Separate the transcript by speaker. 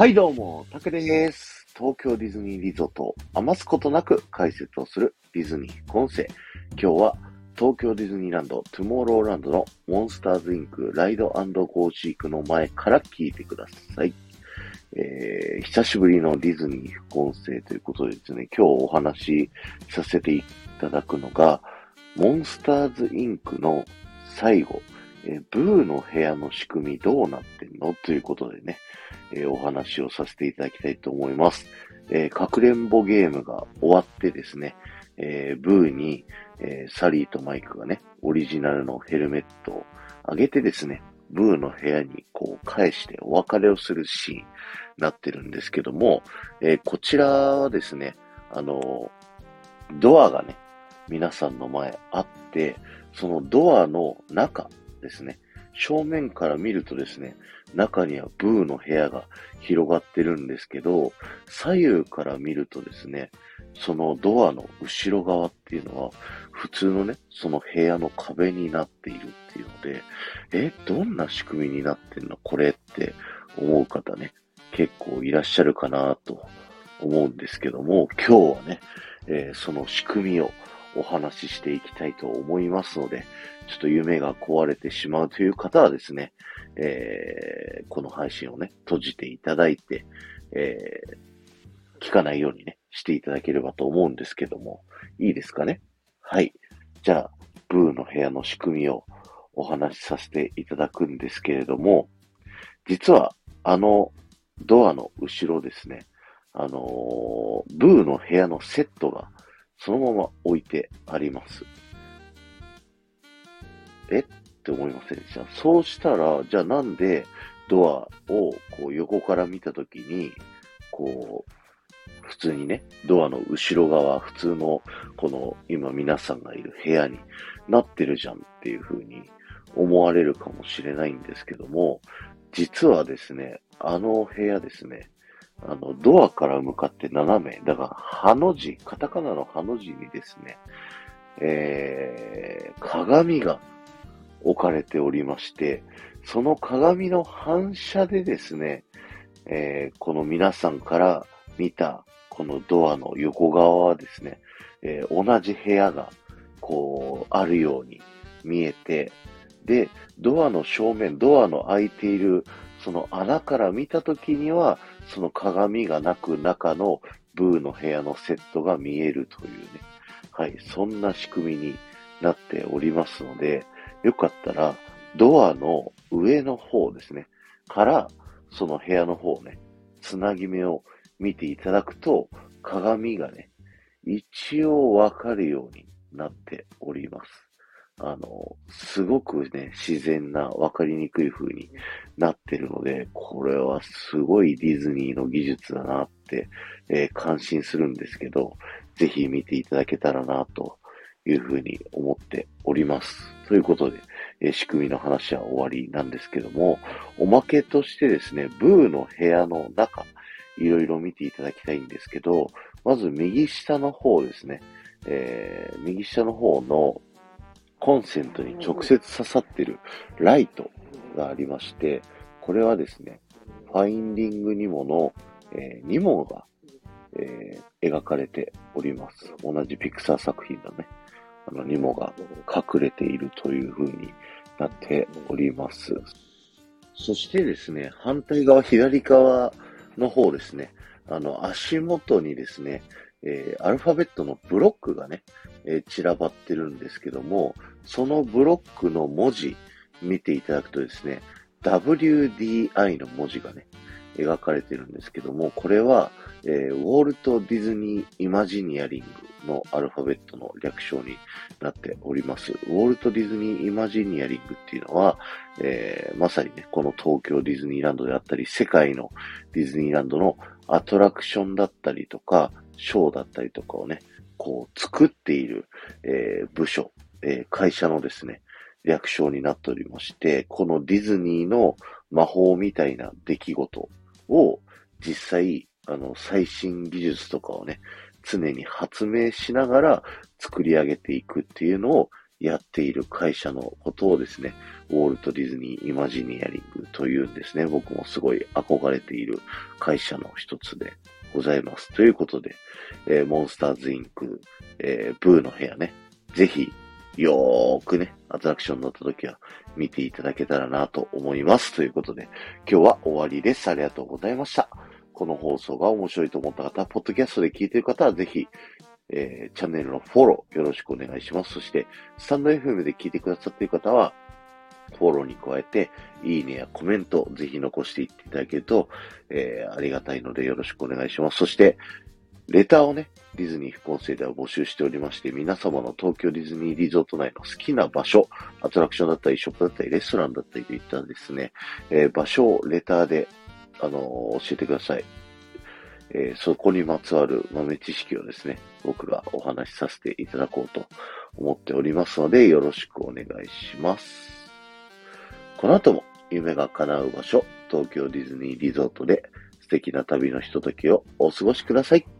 Speaker 1: はい、どうも、たけです。東京ディズニーリゾートを余すことなく解説をするディズニー副音声。今日は東京ディズニーランド、トゥモローランドのモンスターズインクライドゴーシークの前から聞いてください。えー、久しぶりのディズニー副音声ということでですね、今日お話しさせていただくのが、モンスターズインクの最後、えブーの部屋の仕組みどうなってんの？ということでね、えお話をさせていただきたいと思います。えかくれんぼゲームが終わってですね、えブーに、えサリーとマイクがね、オリジナルのヘルメットを上げてですね、ブーの部屋にこう返してお別れをするシーンになってるんですけども、えこちらはですね、あのドアがね、皆さんの前あって、そのドアの中ですね、正面から見るとですね、中にはブーの部屋が広がってるんですけど、左右から見るとですね、そのドアの後ろ側っていうのは、普通のね、その部屋の壁になっているっていうので、え、どんな仕組みになってんの？これって思う方ね、結構いらっしゃるかなと思うんですけども、今日はね、えーその仕組みをお話ししていきたいと思いますので、ちょっと夢が壊れてしまうという方はですね、えーこの配信をね、閉じていただいて、えー聞かないようにね、していただければと思うんですけども、いいですかね？はい。じゃあ、ブーの部屋の仕組みをお話しさせていただくんですけれども、実は、あのドアの後ろですね、あのーブーの部屋のセットがそのまま置いてあります。え？って思いませんでした。そうしたら、じゃあなんでドアをこう横から見たときに、こう、普通にね、ドアの後ろ側、普通のこの今皆さんがいる部屋になってるじゃんっていう風に思われるかもしれないんですけども、実はですね、あの部屋ですね、あの、ドアから向かって斜め、だから、ハの字、カタカナのハの字にですね、えー、鏡が置かれておりまして、その鏡の反射でですね、えーこの皆さんから見た、このドアの横側はですね、えー同じ部屋が、こう、あるように見えて、で、ドアの正面、ドアの開いている、その穴から見たときには、その鏡がなく中のブーの部屋のセットが見えるというね、はい、そんな仕組みになっておりますので、よかったら、ドアの上の方ですね、から、その部屋の方ね、つなぎ目を見ていただくと、鏡がね、一応わかるようになっております。あの、すごくね、自然な、わかりにくい風になってるので、これはすごいディズニーの技術だなって、えー感心するんですけど、ぜひ見ていただけたらな、というふうに思っております。ということで、えー仕組みの話は終わりなんですけども、おまけとしてですね、ブーの部屋の中、いろいろ見ていただきたいんですけど、まず右下の方ですね、えー右下の方のコンセントに直接刺さってるライトがありまして、これはですね、ファインディングニモの、えーニモが、えー描かれております。同じピクサー作品のね、あのニモが隠れているという風になっております。そしてですね、反対側、左側の方ですね、あの、足元にですね、えーアルファベットのブロックがね、えー散らばってるんですけども、そのブロックの文字見ていただくとですね、WDI の文字がね、描かれてるんですけども、これは、えーウォルト・ディズニー・イマジニアリングのアルファベットの略称になっております。ウォルト・ディズニー・イマジニアリングっていうのは、えーまさにね、この東京ディズニーランドであったり、世界のディズニーランドのアトラクションだったりとか、ショーだったりとかをね、こう作っている、えー部署、えー会社のですね、略称になっておりまして、このディズニーの魔法みたいな出来事を実際、あの、最新技術とかをね、常に発明しながら作り上げていくっていうのをやっている会社のことをですね、ウォルト・ディズニー・イマジニアリングというんですね。僕もすごい憧れている会社の一つでございます。ということで、えー、モンスターズ・インク、えー、ブーの部屋ね、ぜひ、よーくね、アトラクションに乗った時は見ていただけたらなと思います。ということで、今日は終わりです。ありがとうございました。この放送が面白いと思った方、ポッドキャストで聞いている方はぜひ、えー、チャンネルのフォローよろしくお願いします。そして、スタンド FM で聞いてくださっている方は、フォローに加えて、いいねやコメント、ぜひ残していっていただけると、えー、ありがたいのでよろしくお願いします。そして、レターをね、ディズニー副音声では募集しておりまして、皆様の東京ディズニーリゾート内の好きな場所、アトラクションだったり、ショップだったり、レストランだったりといったですね、えー、場所をレターで、あのー、教えてください。えー、そこにまつわる豆知識をですね、僕がお話しさせていただこうと思っておりますので、よろしくお願いします。この後も夢が叶う場所、東京ディズニーリゾートで素敵な旅のひとときをお過ごしください。